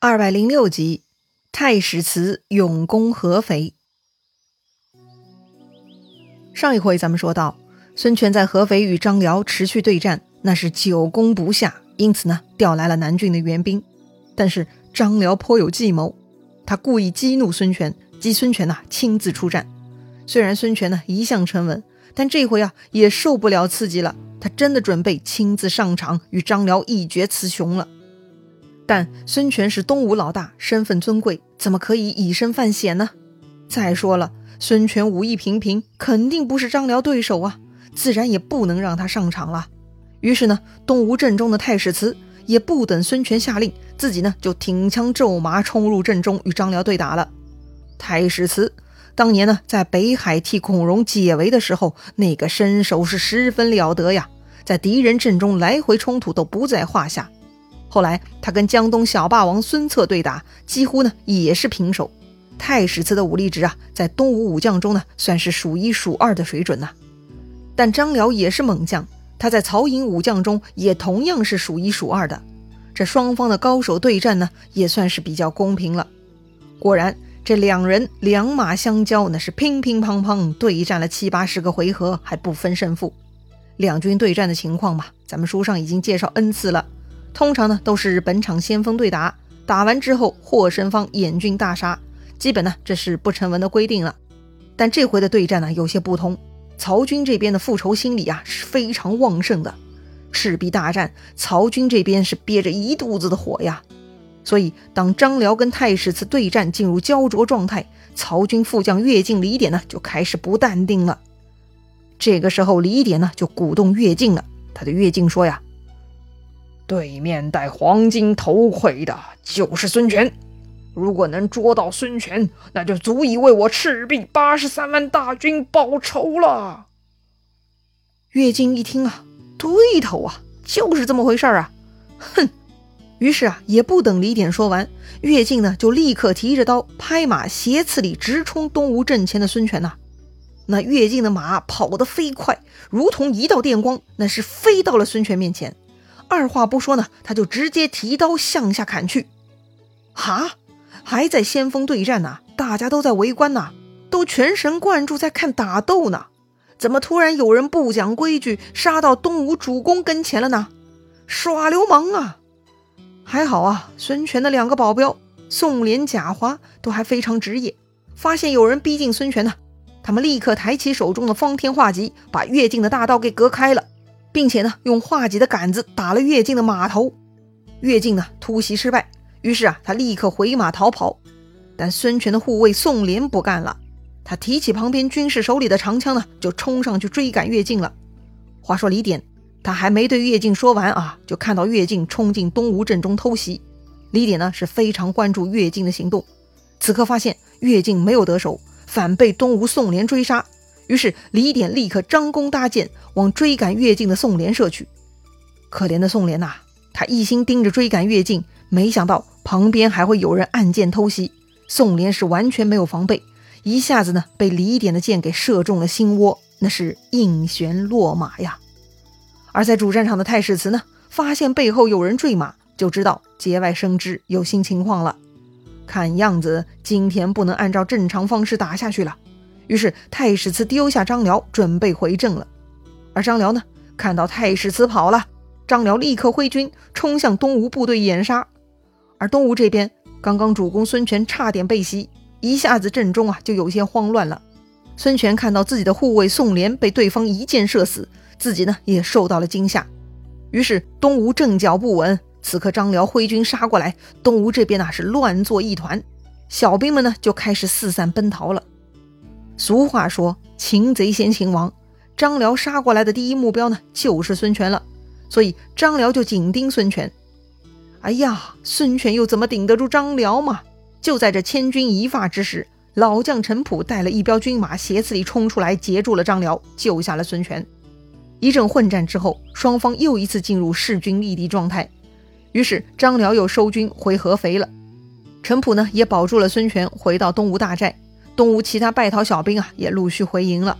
二百零六集，太史慈勇攻合肥。上一回咱们说到，孙权在合肥与张辽持续对战，那是久攻不下，因此呢，调来了南郡的援兵。但是张辽颇有计谋，他故意激怒孙权，激孙权呐亲自出战。虽然孙权呢一向沉稳，但这回啊也受不了刺激了，他真的准备亲自上场与张辽一决雌雄了。但孙权是东吴老大，身份尊贵，怎么可以以身犯险呢？再说了，孙权武艺平平，肯定不是张辽对手啊，自然也不能让他上场了。于是呢，东吴阵中的太史慈也不等孙权下令，自己呢就挺枪骤马冲入阵中与张辽对打了。太史慈当年呢在北海替孔融解围的时候，那个身手是十分了得呀，在敌人阵中来回冲突都不在话下。后来，他跟江东小霸王孙策对打，几乎呢也是平手。太史慈的武力值啊，在东吴武将中呢，算是数一数二的水准呐。但张辽也是猛将，他在曹营武将中也同样是数一数二的。这双方的高手对战呢，也算是比较公平了。果然，这两人两马相交，那是乒乒乓乓对战了七八十个回合，还不分胜负。两军对战的情况嘛，咱们书上已经介绍 n 次了。通常呢都是本场先锋对打，打完之后获胜方掩军大杀，基本呢这是不成文的规定了。但这回的对战呢有些不同，曹军这边的复仇心理啊是非常旺盛的。赤壁大战，曹军这边是憋着一肚子的火呀。所以当张辽跟太史慈对战进入焦灼状态，曹军副将乐进、李典呢就开始不淡定了。这个时候，李典呢就鼓动乐进了，他对乐进说呀。对面戴黄金头盔的就是孙权，如果能捉到孙权，那就足以为我赤壁八十三万大军报仇了。乐进一听啊，对头啊，就是这么回事儿啊，哼！于是啊，也不等李典说完，乐进呢就立刻提着刀，拍马斜刺里直冲东吴阵前的孙权呐。那乐进的马跑得飞快，如同一道电光，那是飞到了孙权面前。二话不说呢，他就直接提刀向下砍去。哈，还在先锋对战呢，大家都在围观呢，都全神贯注在看打斗呢。怎么突然有人不讲规矩，杀到东吴主公跟前了呢？耍流氓啊！还好啊，孙权的两个保镖宋濂、贾华都还非常职业，发现有人逼近孙权呢，他们立刻抬起手中的方天画戟，把越境的大道给隔开了。并且呢，用画戟的杆子打了乐进的马头，乐进呢突袭失败，于是啊，他立刻回马逃跑。但孙权的护卫宋濂不干了，他提起旁边军士手里的长枪呢，就冲上去追赶乐进了。话说李典，他还没对乐进说完啊，就看到乐进冲进东吴阵中偷袭。李典呢是非常关注乐进的行动，此刻发现乐进没有得手，反被东吴宋濂追杀。于是李典立刻张弓搭箭，往追赶乐进的宋濂射去。可怜的宋濂呐，他一心盯着追赶乐进，没想到旁边还会有人暗箭偷袭。宋濂是完全没有防备，一下子呢被李典的箭给射中了心窝，那是应弦落马呀。而在主战场的太史慈呢，发现背后有人坠马，就知道节外生枝，有新情况了。看样子今天不能按照正常方式打下去了。于是太史慈丢下张辽，准备回阵了。而张辽呢，看到太史慈跑了，张辽立刻挥军冲向东吴部队掩杀。而东吴这边，刚刚主公孙权差点被袭，一下子阵中啊就有些慌乱了。孙权看到自己的护卫宋濂被对方一箭射死，自己呢也受到了惊吓。于是东吴阵脚不稳，此刻张辽挥军杀过来，东吴这边啊是乱作一团，小兵们呢就开始四散奔逃了。俗话说：“擒贼先擒王。”张辽杀过来的第一目标呢，就是孙权了。所以张辽就紧盯孙权。哎呀，孙权又怎么顶得住张辽嘛？就在这千钧一发之时，老将陈普带了一彪军马斜刺里冲出来，截住了张辽，救下了孙权。一阵混战之后，双方又一次进入势均力敌状态。于是张辽又收军回合肥了。陈普呢，也保住了孙权，回到东吴大寨。东吴其他败逃小兵啊，也陆续回营了。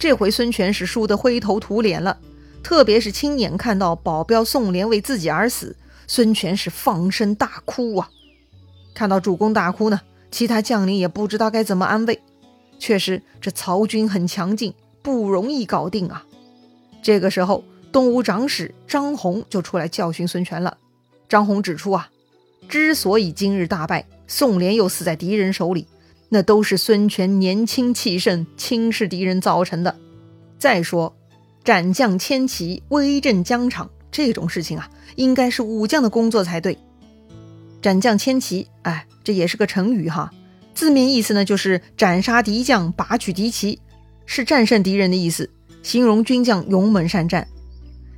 这回孙权是输得灰头土脸了，特别是亲眼看到保镖宋濂为自己而死，孙权是放声大哭啊！看到主公大哭呢，其他将领也不知道该怎么安慰。确实，这曹军很强劲，不容易搞定啊。这个时候，东吴长史张宏就出来教训孙权了。张宏指出啊，之所以今日大败，宋濂又死在敌人手里，那都是孙权年轻气盛，轻视敌人造成的。再说，斩将千骑，威震疆场这种事情啊，应该是武将的工作才对。斩将千骑，哎，这也是个成语哈。字面意思呢，就是斩杀敌将，拔取敌旗，是战胜敌人的意思，形容军将勇猛善战。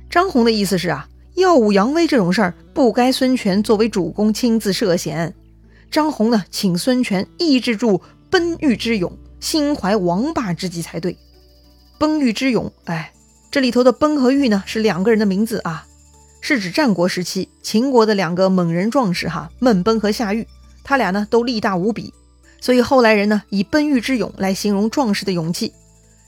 张宏的意思是啊，耀武扬威这种事儿，不该孙权作为主公亲自涉险。张宏呢，请孙权抑制住奔欲之勇，心怀王霸之计才对。奔欲之勇，哎，这里头的奔和欲呢，是两个人的名字啊，是指战国时期秦国的两个猛人壮士哈，孟奔和夏玉，他俩呢都力大无比。所以后来人呢以奔欲之勇来形容壮士的勇气。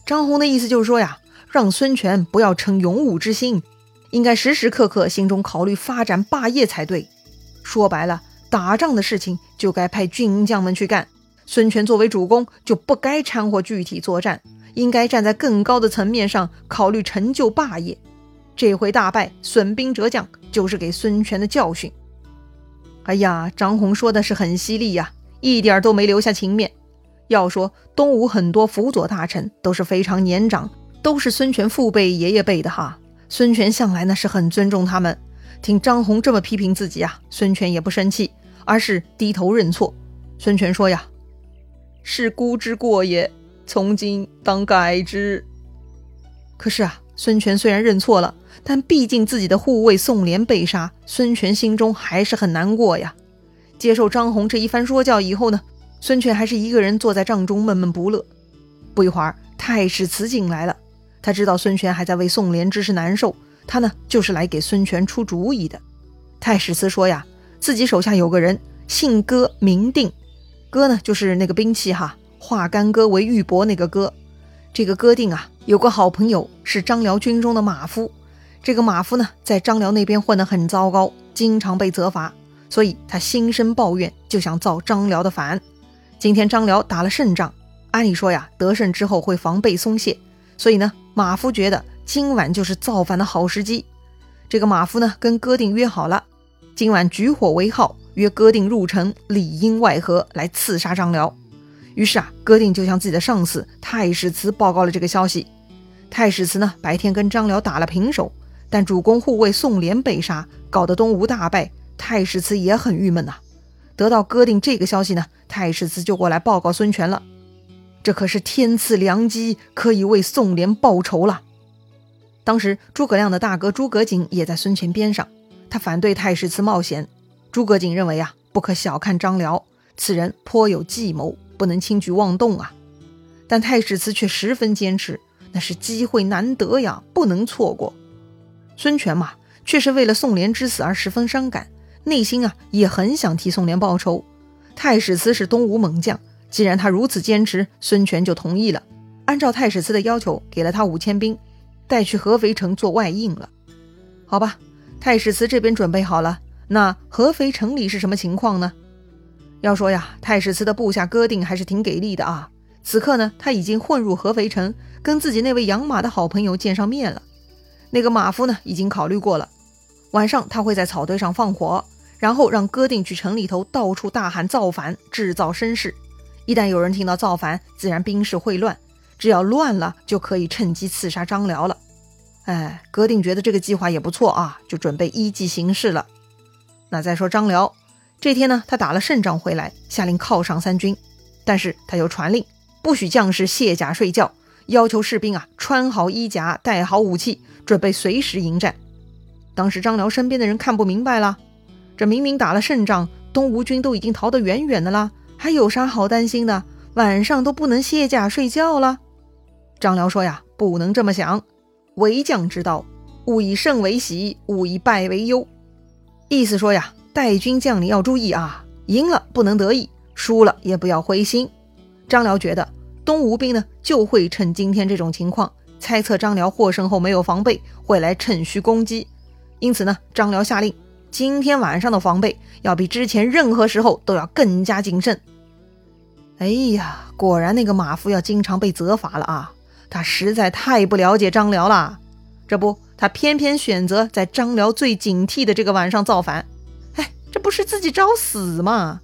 张宏的意思就是说呀，让孙权不要逞勇武之心，应该时时刻刻心中考虑发展霸业才对。说白了，打仗的事情就该派军将们去干，孙权作为主公就不该掺和具体作战，应该站在更高的层面上考虑成就霸业。这回大败，损兵折将，就是给孙权的教训。哎呀，张宏说的是很犀利呀。一点都没留下情面。要说东吴很多辅佐大臣都是非常年长，都是孙权父辈、爷爷辈的哈。孙权向来呢是很尊重他们。听张宏这么批评自己啊，孙权也不生气，而是低头认错。孙权说呀：“是孤之过也，从今当改之。”可是啊，孙权虽然认错了，但毕竟自己的护卫宋濂被杀，孙权心中还是很难过呀。接受张宏这一番说教以后呢，孙权还是一个人坐在帐中闷闷不乐。不一会儿，太史慈进来了，他知道孙权还在为宋濂之事难受，他呢就是来给孙权出主意的。太史慈说呀，自己手下有个人姓戈名定，戈呢就是那个兵器哈，化干戈为玉帛那个戈。这个戈定啊，有个好朋友是张辽军中的马夫，这个马夫呢在张辽那边混得很糟糕，经常被责罚。所以他心生抱怨，就想造张辽的反。今天张辽打了胜仗，按理说呀，得胜之后会防备松懈，所以呢，马夫觉得今晚就是造反的好时机。这个马夫呢，跟哥定约好了，今晚举火为号，约哥定入城，里应外合来刺杀张辽。于是啊，哥定就向自己的上司太史慈报告了这个消息。太史慈呢，白天跟张辽打了平手，但主公护卫宋濂被杀，搞得东吴大败。太史慈也很郁闷呐，得到哥定这个消息呢，太史慈就过来报告孙权了。这可是天赐良机，可以为宋濂报仇了。当时诸葛亮的大哥诸葛瑾也在孙权边上，他反对太史慈冒险。诸葛瑾认为啊，不可小看张辽，此人颇有计谋，不能轻举妄动啊。但太史慈却十分坚持，那是机会难得呀，不能错过。孙权嘛，却是为了宋濂之死而十分伤感。内心啊也很想替宋濂报仇。太史慈是东吴猛将，既然他如此坚持，孙权就同意了。按照太史慈的要求，给了他五千兵，带去合肥城做外应了。好吧，太史慈这边准备好了，那合肥城里是什么情况呢？要说呀，太史慈的部下哥定还是挺给力的啊。此刻呢，他已经混入合肥城，跟自己那位养马的好朋友见上面了。那个马夫呢，已经考虑过了。晚上他会在草堆上放火，然后让哥定去城里头到处大喊造反，制造声势。一旦有人听到造反，自然兵士会乱。只要乱了，就可以趁机刺杀张辽了。哎，哥定觉得这个计划也不错啊，就准备依计行事了。那再说张辽，这天呢，他打了胜仗回来，下令犒赏三军，但是他又传令不许将士卸甲睡觉，要求士兵啊穿好衣甲，带好武器，准备随时迎战。当时张辽身边的人看不明白了，这明明打了胜仗，东吴军都已经逃得远远的了，还有啥好担心的？晚上都不能卸甲睡觉了。张辽说呀，不能这么想，为将之道，勿以胜为喜，勿以败为忧。意思说呀，带军将领要注意啊，赢了不能得意，输了也不要灰心。张辽觉得东吴兵呢就会趁今天这种情况，猜测张辽获胜后没有防备，会来趁虚攻击。因此呢，张辽下令今天晚上的防备要比之前任何时候都要更加谨慎。哎呀，果然那个马夫要经常被责罚了啊！他实在太不了解张辽了。这不，他偏偏选择在张辽最警惕的这个晚上造反。哎，这不是自己找死吗？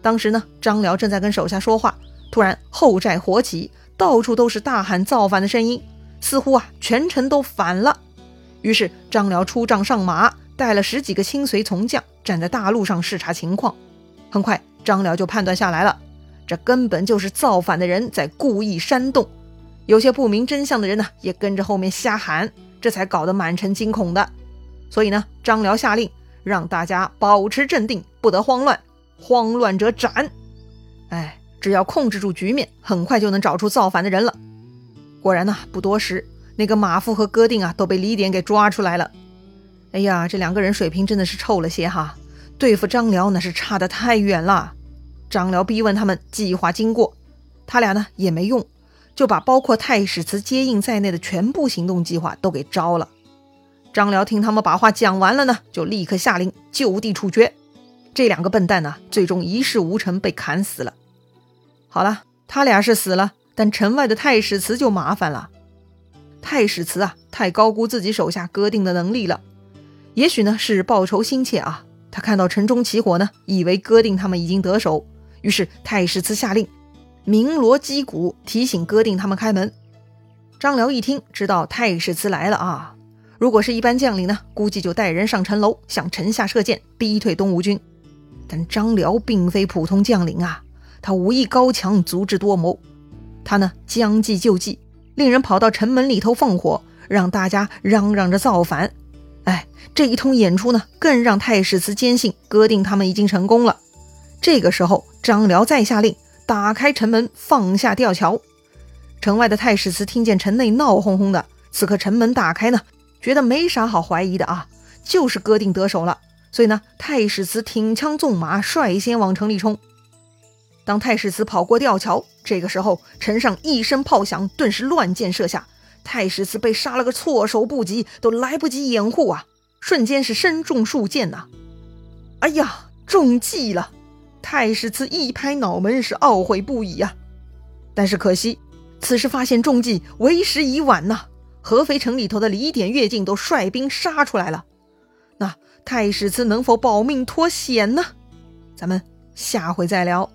当时呢，张辽正在跟手下说话，突然后寨火起，到处都是大喊造反的声音，似乎啊全城都反了。于是张辽出帐上马。带了十几个亲随从将，站在大路上视察情况。很快，张辽就判断下来了，这根本就是造反的人在故意煽动。有些不明真相的人呢，也跟着后面瞎喊，这才搞得满城惊恐的。所以呢，张辽下令让大家保持镇定，不得慌乱，慌乱者斩。哎，只要控制住局面，很快就能找出造反的人了。果然呢，不多时，那个马夫和戈定啊，都被李典给抓出来了。哎呀，这两个人水平真的是臭了些哈！对付张辽那是差得太远了。张辽逼问他们计划经过，他俩呢也没用，就把包括太史慈接应在内的全部行动计划都给招了。张辽听他们把话讲完了呢，就立刻下令就地处决。这两个笨蛋呢，最终一事无成，被砍死了。好了，他俩是死了，但城外的太史慈就麻烦了。太史慈啊，太高估自己手下戈定的能力了。也许呢是报仇心切啊，他看到城中起火呢，以为戈定他们已经得手，于是太史慈下令鸣锣击鼓，提醒戈定他们开门。张辽一听，知道太史慈来了啊。如果是一般将领呢，估计就带人上城楼，向城下射箭，逼退东吴军。但张辽并非普通将领啊，他武艺高强，足智多谋。他呢将计就计，令人跑到城门里头放火，让大家嚷嚷着造反。哎，这一通演出呢，更让太史慈坚信戈定他们已经成功了。这个时候，张辽再下令打开城门，放下吊桥。城外的太史慈听见城内闹哄哄的，此刻城门打开呢，觉得没啥好怀疑的啊，就是戈定得手了。所以呢，太史慈挺枪纵马，率先往城里冲。当太史慈跑过吊桥，这个时候城上一声炮响，顿时乱箭射下。太史慈被杀了个措手不及，都来不及掩护啊！瞬间是身中数箭呐！哎呀，中计了！太史慈一拍脑门，是懊悔不已呀。但是可惜，此时发现中计为时已晚呐！合肥城里头的李典、乐进都率兵杀出来了。那太史慈能否保命脱险呢？咱们下回再聊。